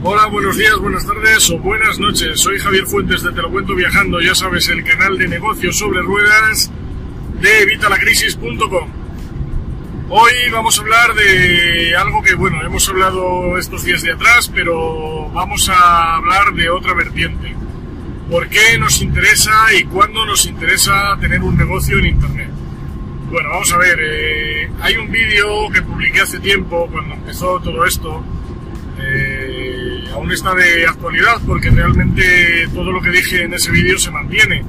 Hola, buenos días, buenas tardes o buenas noches. Soy Javier Fuentes de Te lo cuento viajando, ya sabes, el canal de negocios sobre ruedas de evitalacrisis.com. Hoy vamos a hablar de algo que, bueno, hemos hablado estos días de atrás, pero vamos a hablar de otra vertiente. ¿Por qué nos interesa y cuándo nos interesa tener un negocio en Internet? Bueno, vamos a ver, eh, hay un vídeo que publiqué hace tiempo, cuando empezó todo esto, eh, aún está de actualidad porque realmente todo lo que dije en ese vídeo se mantiene.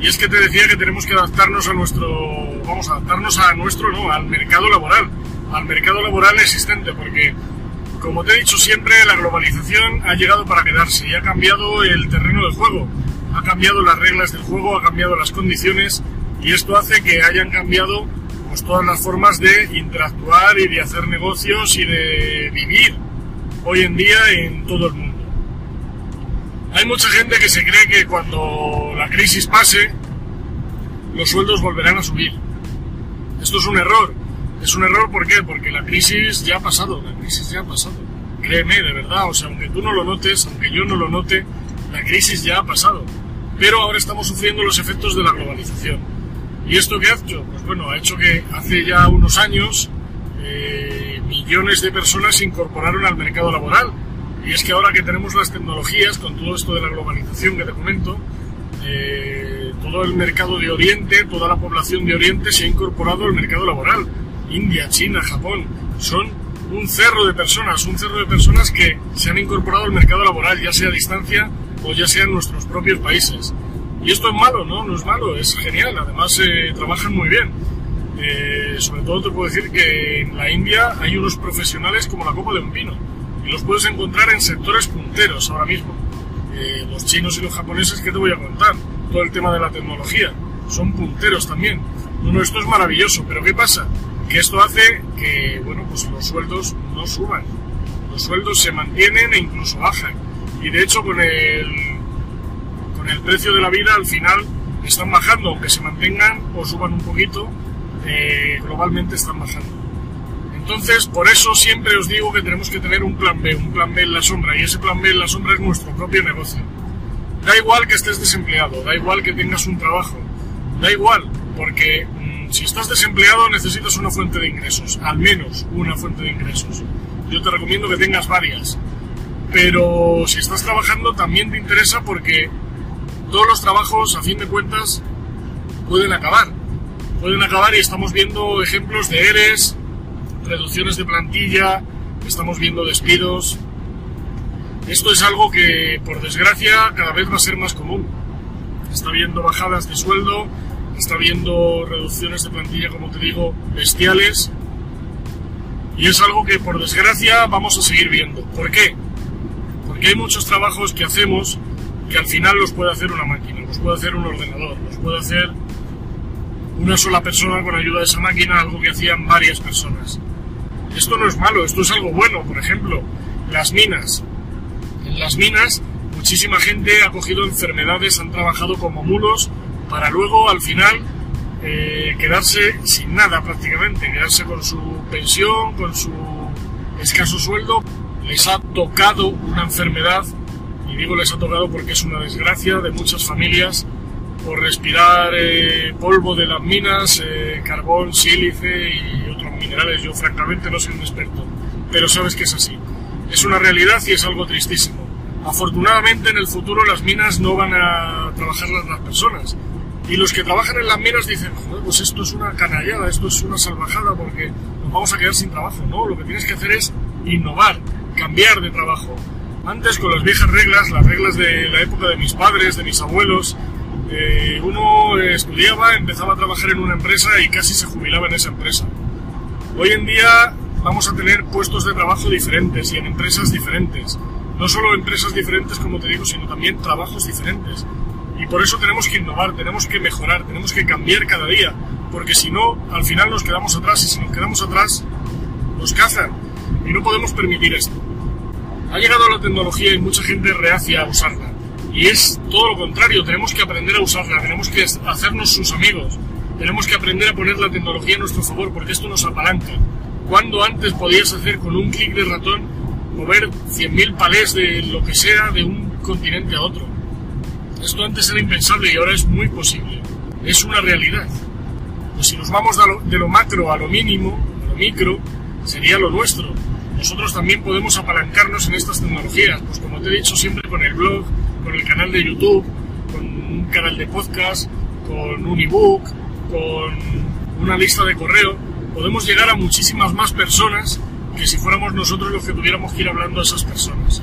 Y es que te decía que tenemos que adaptarnos a nuestro, vamos a adaptarnos a nuestro, no, al mercado laboral, al mercado laboral existente, porque como te he dicho siempre, la globalización ha llegado para quedarse y ha cambiado el terreno del juego, ha cambiado las reglas del juego, ha cambiado las condiciones y esto hace que hayan cambiado pues, todas las formas de interactuar y de hacer negocios y de vivir hoy en día en todo el mundo. Hay mucha gente que se cree que cuando la crisis pase, los sueldos volverán a subir. Esto es un error. Es un error ¿por qué? Porque la crisis ya ha pasado, la crisis ya ha pasado. Créeme, de verdad, o sea, aunque tú no lo notes, aunque yo no lo note, la crisis ya ha pasado. Pero ahora estamos sufriendo los efectos de la globalización. ¿Y esto qué ha hecho? Pues bueno, ha hecho que hace ya unos años eh, millones de personas se incorporaron al mercado laboral. Y es que ahora que tenemos las tecnologías, con todo esto de la globalización que te comento, eh, todo el mercado de Oriente, toda la población de Oriente se ha incorporado al mercado laboral. India, China, Japón, son un cerro de personas, un cerro de personas que se han incorporado al mercado laboral, ya sea a distancia o ya sea en nuestros propios países. Y esto es malo, ¿no? No es malo, es genial. Además, eh, trabajan muy bien. Eh, sobre todo te puedo decir que en la India hay unos profesionales como la copa de un pino. Y los puedes encontrar en sectores punteros ahora mismo. Eh, los chinos y los japoneses, ¿qué te voy a contar? Todo el tema de la tecnología. Son punteros también. Bueno, esto es maravilloso, pero ¿qué pasa? Que esto hace que, bueno, pues los sueldos no suban. Los sueldos se mantienen e incluso bajan. Y de hecho con el el precio de la vida al final están bajando, aunque se mantengan o suban un poquito, eh, globalmente están bajando. Entonces, por eso siempre os digo que tenemos que tener un plan B, un plan B en la sombra, y ese plan B en la sombra es nuestro propio negocio. Da igual que estés desempleado, da igual que tengas un trabajo, da igual, porque mmm, si estás desempleado necesitas una fuente de ingresos, al menos una fuente de ingresos. Yo te recomiendo que tengas varias, pero si estás trabajando también te interesa porque todos los trabajos, a fin de cuentas, pueden acabar. Pueden acabar y estamos viendo ejemplos de ERES, reducciones de plantilla, estamos viendo despidos. Esto es algo que, por desgracia, cada vez va a ser más común. Está viendo bajadas de sueldo, está viendo reducciones de plantilla, como te digo, bestiales. Y es algo que, por desgracia, vamos a seguir viendo. ¿Por qué? Porque hay muchos trabajos que hacemos que al final los puede hacer una máquina, los puede hacer un ordenador, los puede hacer una sola persona con ayuda de esa máquina, algo que hacían varias personas. Esto no es malo, esto es algo bueno. Por ejemplo, las minas. En las minas, muchísima gente ha cogido enfermedades, han trabajado como mulos para luego, al final, eh, quedarse sin nada prácticamente, quedarse con su pensión, con su escaso sueldo. Les ha tocado una enfermedad y digo les ha tocado porque es una desgracia de muchas familias por respirar eh, polvo de las minas, eh, carbón, sílice y otros minerales. Yo francamente no soy un experto, pero sabes que es así. Es una realidad y es algo tristísimo. Afortunadamente en el futuro las minas no van a trabajar las personas. Y los que trabajan en las minas dicen, pues esto es una canallada, esto es una salvajada porque nos vamos a quedar sin trabajo. No, lo que tienes que hacer es innovar, cambiar de trabajo, antes con las viejas reglas, las reglas de la época de mis padres, de mis abuelos, eh, uno estudiaba, empezaba a trabajar en una empresa y casi se jubilaba en esa empresa. Hoy en día vamos a tener puestos de trabajo diferentes y en empresas diferentes. No solo empresas diferentes, como te digo, sino también trabajos diferentes. Y por eso tenemos que innovar, tenemos que mejorar, tenemos que cambiar cada día, porque si no, al final nos quedamos atrás y si nos quedamos atrás, nos cazan. Y no podemos permitir esto. Ha llegado la tecnología y mucha gente reacia a usarla. Y es todo lo contrario, tenemos que aprender a usarla, tenemos que hacernos sus amigos, tenemos que aprender a poner la tecnología a nuestro favor, porque esto nos apalanca. Cuando antes podías hacer con un clic de ratón mover 100.000 palés de lo que sea de un continente a otro. Esto antes era impensable y ahora es muy posible. Es una realidad. Pues si nos vamos de lo, de lo macro a lo mínimo, a lo micro, sería lo nuestro. Nosotros también podemos apalancarnos en estas tecnologías, pues como te he dicho siempre con el blog, con el canal de YouTube, con un canal de podcast, con un ebook, con una lista de correo, podemos llegar a muchísimas más personas que si fuéramos nosotros los que tuviéramos que ir hablando a esas personas.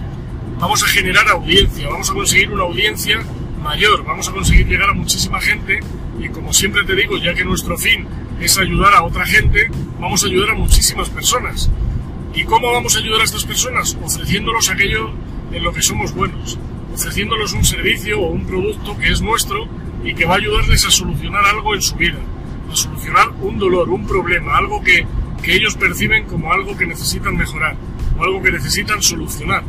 Vamos a generar audiencia, vamos a conseguir una audiencia mayor, vamos a conseguir llegar a muchísima gente y como siempre te digo, ya que nuestro fin es ayudar a otra gente, vamos a ayudar a muchísimas personas. ¿Y cómo vamos a ayudar a estas personas? Ofreciéndolos aquello en lo que somos buenos, ofreciéndolos un servicio o un producto que es nuestro y que va a ayudarles a solucionar algo en su vida, a solucionar un dolor, un problema, algo que, que ellos perciben como algo que necesitan mejorar o algo que necesitan solucionar.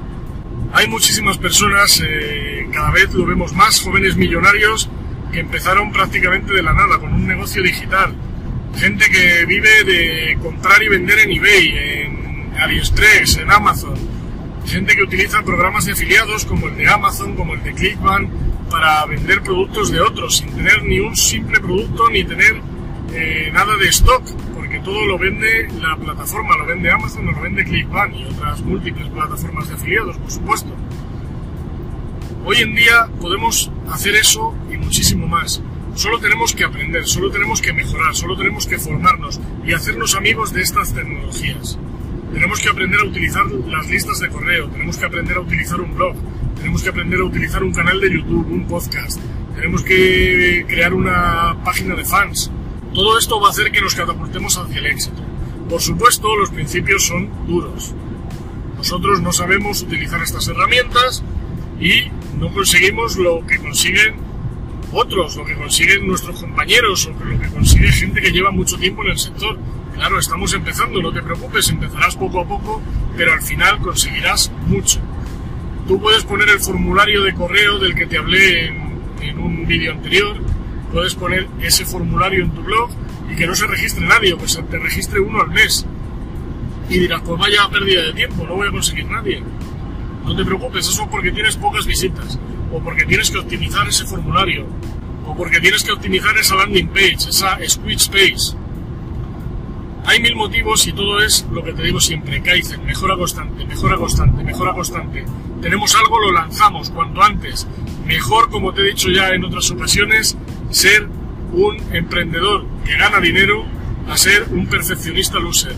Hay muchísimas personas, eh, cada vez lo vemos más, jóvenes millonarios que empezaron prácticamente de la nada, con un negocio digital. Gente que vive de comprar y vender en eBay, en AliExpress, en Amazon. Gente que utiliza programas de afiliados como el de Amazon, como el de Clickbank, para vender productos de otros, sin tener ni un simple producto ni tener eh, nada de stock, porque todo lo vende la plataforma, lo vende Amazon, lo vende Clickbank y otras múltiples plataformas de afiliados, por supuesto. Hoy en día podemos hacer eso y muchísimo más. Solo tenemos que aprender, solo tenemos que mejorar, solo tenemos que formarnos y hacernos amigos de estas tecnologías. Tenemos que aprender a utilizar las listas de correo, tenemos que aprender a utilizar un blog, tenemos que aprender a utilizar un canal de YouTube, un podcast, tenemos que crear una página de fans. Todo esto va a hacer que nos catapultemos hacia el éxito. Por supuesto, los principios son duros. Nosotros no sabemos utilizar estas herramientas y no conseguimos lo que consiguen otros, lo que consiguen nuestros compañeros o lo que consigue gente que lleva mucho tiempo en el sector. Claro, estamos empezando, no te preocupes, empezarás poco a poco, pero al final conseguirás mucho. Tú puedes poner el formulario de correo del que te hablé en, un vídeo anterior, puedes poner ese formulario en tu blog y que no se registre nadie, pues te registre uno al mes. Y dirás, pues vaya pérdida de tiempo, no voy a conseguir nadie. No te preocupes, eso es porque tienes pocas visitas, o porque tienes que optimizar ese formulario, o porque tienes que optimizar esa landing page, esa squeeze page. Hay mil motivos y todo es lo que te digo siempre, Kaizen, mejora constante, mejora constante, mejora constante. Tenemos algo, lo lanzamos cuanto antes. Mejor, como te he dicho ya en otras ocasiones, ser un emprendedor que gana dinero a ser un perfeccionista loser.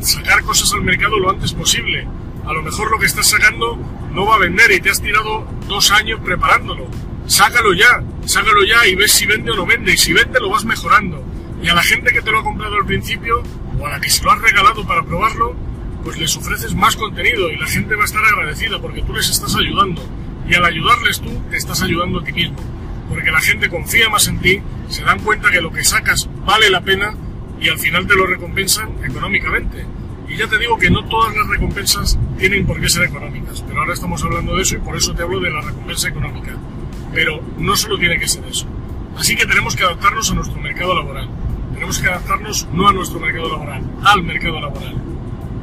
Sacar cosas al mercado lo antes posible. A lo mejor lo que estás sacando no va a vender y te has tirado dos años preparándolo. Sácalo ya, sácalo ya y ves si vende o no vende. Y si vende lo vas mejorando. Y a la gente que te lo ha comprado al principio o a la que se lo has regalado para probarlo, pues les ofreces más contenido y la gente va a estar agradecida porque tú les estás ayudando. Y al ayudarles tú, te estás ayudando a ti mismo. Porque la gente confía más en ti, se dan cuenta que lo que sacas vale la pena y al final te lo recompensan económicamente. Y ya te digo que no todas las recompensas tienen por qué ser económicas, pero ahora estamos hablando de eso y por eso te hablo de la recompensa económica. Pero no solo tiene que ser eso. Así que tenemos que adaptarnos a nuestro mercado laboral. Tenemos que adaptarnos no a nuestro mercado laboral, al mercado laboral.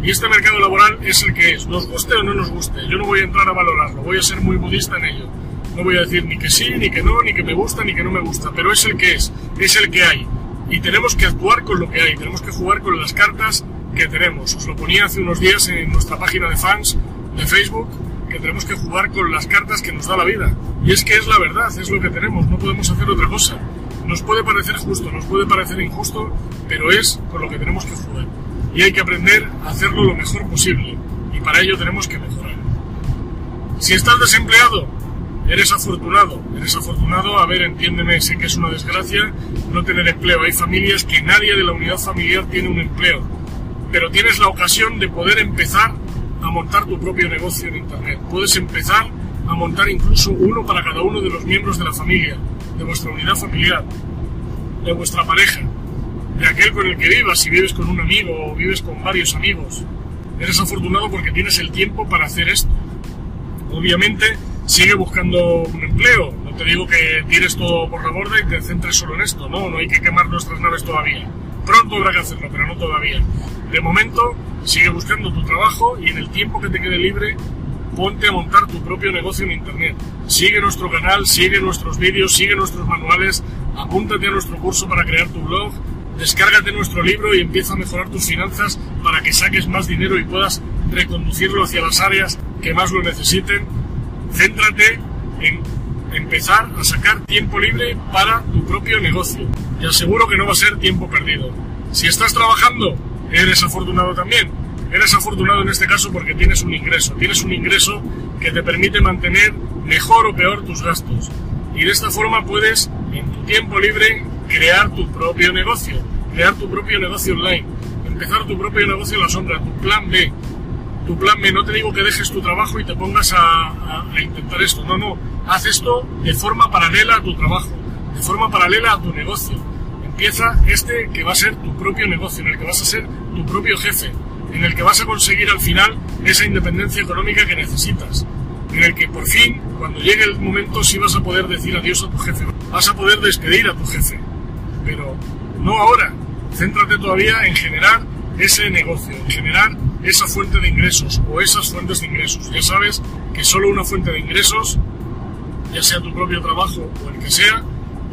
Y este mercado laboral es el que es, nos guste o no nos guste. Yo no voy a entrar a valorarlo, voy a ser muy budista en ello. No voy a decir ni que sí, ni que no, ni que me gusta, ni que no me gusta, pero es el que es, es el que hay. Y tenemos que actuar con lo que hay, tenemos que jugar con las cartas que tenemos. Os lo ponía hace unos días en nuestra página de fans de Facebook, que tenemos que jugar con las cartas que nos da la vida. Y es que es la verdad, es lo que tenemos, no podemos hacer otra cosa. Nos puede parecer justo, nos puede parecer injusto, pero es con lo que tenemos que jugar. Y hay que aprender a hacerlo lo mejor posible. Y para ello tenemos que mejorar. Si estás desempleado, eres afortunado. Eres afortunado, a ver, entiéndeme, sé que es una desgracia no tener empleo. Hay familias que nadie de la unidad familiar tiene un empleo. Pero tienes la ocasión de poder empezar a montar tu propio negocio en Internet. Puedes empezar a montar incluso uno para cada uno de los miembros de la familia, de vuestra unidad familiar, de vuestra pareja, de aquel con el que vivas, si vives con un amigo o vives con varios amigos. Eres afortunado porque tienes el tiempo para hacer esto. Obviamente, sigue buscando un empleo. No te digo que tires todo por la borda y te centres solo en esto. No, no hay que quemar nuestras naves todavía. Pronto habrá que hacerlo, pero no todavía. De momento, sigue buscando tu trabajo y en el tiempo que te quede libre, ponte a montar tu propio negocio en Internet. Sigue nuestro canal, sigue nuestros vídeos, sigue nuestros manuales, apúntate a nuestro curso para crear tu blog, descárgate nuestro libro y empieza a mejorar tus finanzas para que saques más dinero y puedas reconducirlo hacia las áreas que más lo necesiten. Céntrate en empezar a sacar tiempo libre para tu propio negocio. Te aseguro que no va a ser tiempo perdido. Si estás trabajando, eres afortunado también. Eres afortunado en este caso porque tienes un ingreso. Tienes un ingreso que te permite mantener mejor o peor tus gastos. Y de esta forma puedes, en tu tiempo libre, crear tu propio negocio. Crear tu propio negocio online. Empezar tu propio negocio en la sombra. Tu plan B. Tu plan B. No te digo que dejes tu trabajo y te pongas a, a intentar esto. No, no. Haz esto de forma paralela a tu trabajo. De forma paralela a tu negocio. Empieza este que va a ser tu propio negocio, en el que vas a ser tu propio jefe, en el que vas a conseguir al final esa independencia económica que necesitas, en el que por fin, cuando llegue el momento, sí vas a poder decir adiós a tu jefe, vas a poder despedir a tu jefe, pero no ahora. Céntrate todavía en generar ese negocio, en generar esa fuente de ingresos o esas fuentes de ingresos. Ya sabes que solo una fuente de ingresos, ya sea tu propio trabajo o el que sea,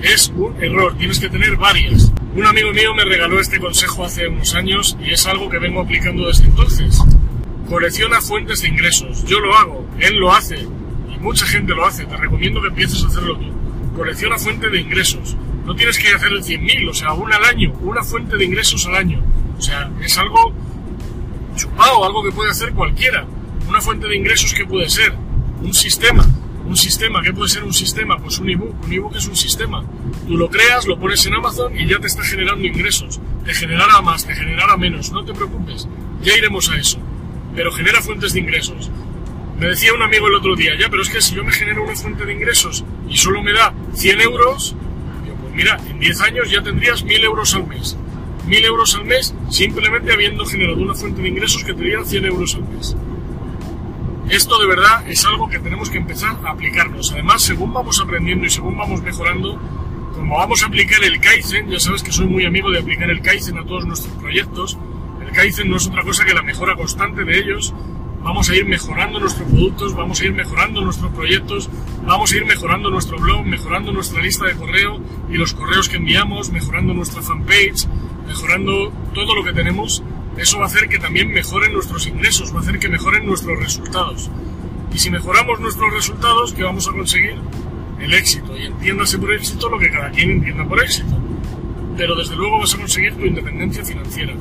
es un error. Tienes que tener varias. Un amigo mío me regaló este consejo hace unos años y es algo que vengo aplicando desde entonces. Colecciona fuentes de ingresos. Yo lo hago, él lo hace y mucha gente lo hace. Te recomiendo que empieces a hacerlo tú. Colecciona fuente de ingresos. No tienes que hacer el 100.000, o sea, una al año, una fuente de ingresos al año. O sea, es algo chupado, algo que puede hacer cualquiera. Una fuente de ingresos que puede ser un sistema, un sistema, ¿qué puede ser un sistema? Pues un ebook. Un ebook es un sistema. Tú lo creas, lo pones en Amazon y ya te está generando ingresos. Te generará más, te generará menos. No te preocupes. Ya iremos a eso. Pero genera fuentes de ingresos. Me decía un amigo el otro día, ya, pero es que si yo me genero una fuente de ingresos y solo me da 100 euros, pues mira, en 10 años ya tendrías 1000 euros al mes. 1000 euros al mes simplemente habiendo generado una fuente de ingresos que te diera 100 euros al mes. Esto de verdad es algo que tenemos que empezar a aplicarnos. Además, según vamos aprendiendo y según vamos mejorando, como vamos a aplicar el Kaizen, ya sabes que soy muy amigo de aplicar el Kaizen a todos nuestros proyectos. El Kaizen no es otra cosa que la mejora constante de ellos. Vamos a ir mejorando nuestros productos, vamos a ir mejorando nuestros proyectos, vamos a ir mejorando nuestro blog, mejorando nuestra lista de correo y los correos que enviamos, mejorando nuestra fanpage, mejorando todo lo que tenemos eso va a hacer que también mejoren nuestros ingresos, va a hacer que mejoren nuestros resultados. Y si mejoramos nuestros resultados, ¿qué vamos a conseguir? El éxito. Y entiéndase por éxito lo que cada quien entienda por éxito. Pero desde luego vas a conseguir tu independencia financiera.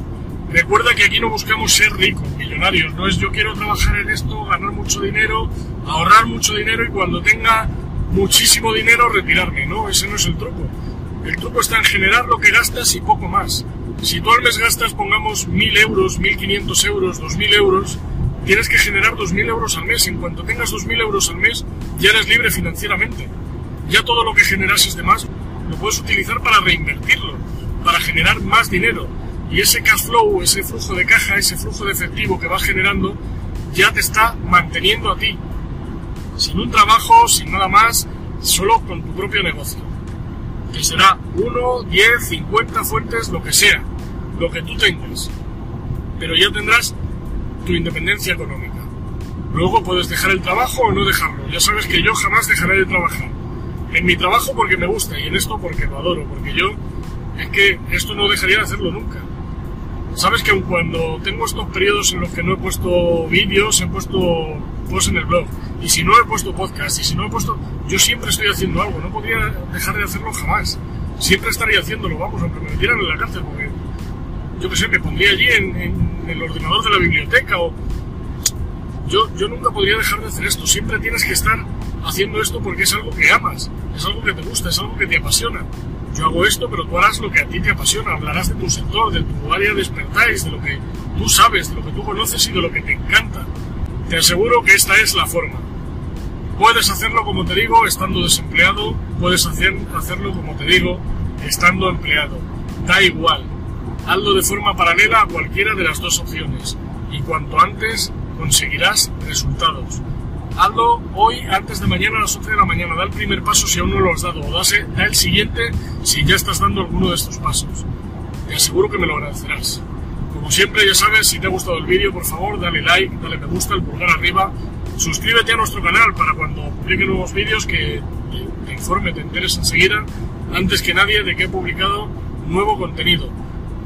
Recuerda que aquí no buscamos ser ricos, millonarios. No es yo quiero trabajar en esto, ganar mucho dinero, ahorrar mucho dinero y cuando tenga muchísimo dinero retirarme. No, ese no es el truco. El truco está en generar lo que gastas y poco más. Si tú al mes gastas, pongamos 1.000 euros, 1.500 euros, 2.000 euros, tienes que generar 2.000 euros al mes. En cuanto tengas 2.000 euros al mes, ya eres libre financieramente. Ya todo lo que generas de más lo puedes utilizar para reinvertirlo, para generar más dinero. Y ese cash flow, ese flujo de caja, ese flujo de efectivo que vas generando, ya te está manteniendo a ti. Sin un trabajo, sin nada más, solo con tu propio negocio que será 1, 10, 50 fuentes, lo que sea, lo que tú tengas. Pero ya tendrás tu independencia económica. Luego puedes dejar el trabajo o no dejarlo. Ya sabes que yo jamás dejaré de trabajar. En mi trabajo porque me gusta y en esto porque lo adoro, porque yo es que esto no dejaría de hacerlo nunca. Sabes que aun cuando tengo estos periodos en los que no he puesto vídeos, he puesto posts en el blog, y si no he puesto podcast, y si no he puesto... Yo siempre estoy haciendo algo, no podría dejar de hacerlo jamás. Siempre estaría haciéndolo, vamos, aunque me metieran en la cárcel, porque yo qué sé, me pondría allí en, el ordenador de la biblioteca o... Yo, yo nunca podría dejar de hacer esto, siempre tienes que estar haciendo esto porque es algo que amas, es algo que te gusta, es algo que te apasiona. Yo hago esto, pero tú harás lo que a ti te apasiona, hablarás de tu sector, de tu área de expertise, de lo que tú sabes, de lo que tú conoces y de lo que te encanta. Te aseguro que esta es la forma. Puedes hacerlo, como te digo, estando desempleado, puedes hacer, hacerlo, como te digo, estando empleado. Da igual. Hazlo de forma paralela a cualquiera de las dos opciones y cuanto antes conseguirás resultados. Hazlo hoy, antes de mañana a las 11 de la mañana. Da el primer paso si aún no lo has dado o da el siguiente si ya estás dando alguno de estos pasos. Te aseguro que me lo agradecerás. Como siempre, ya sabes, si te ha gustado el vídeo, por favor, dale like, dale me gusta, el pulgar arriba, suscríbete a nuestro canal para cuando publique nuevos vídeos que te informe, te enteres enseguida, antes que nadie, de que he publicado nuevo contenido.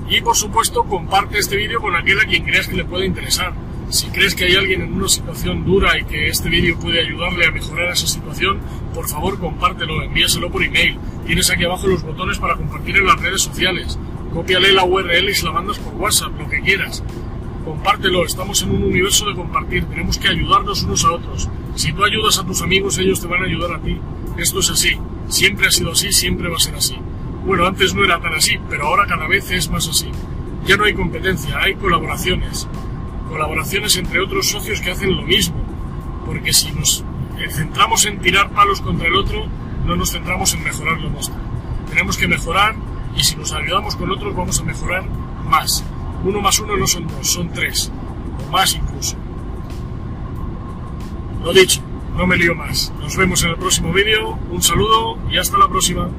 Y por supuesto, comparte este vídeo con aquel a quien creas que le pueda interesar. Si crees que hay alguien en una situación dura y que este vídeo puede ayudarle a mejorar esa situación, por favor compártelo, envíaselo por email. Tienes aquí abajo los botones para compartir en las redes sociales. Cópiale la URL y se la mandas por WhatsApp, lo que quieras. Compártelo, estamos en un universo de compartir, tenemos que ayudarnos unos a otros. Si tú ayudas a tus amigos, ellos te van a ayudar a ti. Esto es así, siempre ha sido así, siempre va a ser así. Bueno, antes no era tan así, pero ahora cada vez es más así. Ya no hay competencia, hay colaboraciones. Colaboraciones entre otros socios que hacen lo mismo. Porque si nos centramos en tirar palos contra el otro, no nos centramos en mejorar lo nuestro. Tenemos que mejorar y si nos ayudamos con otros vamos a mejorar más. Uno más uno no son dos, son tres, o más incluso. Lo dicho, no me lío más. Nos vemos en el próximo vídeo, un saludo y hasta la próxima.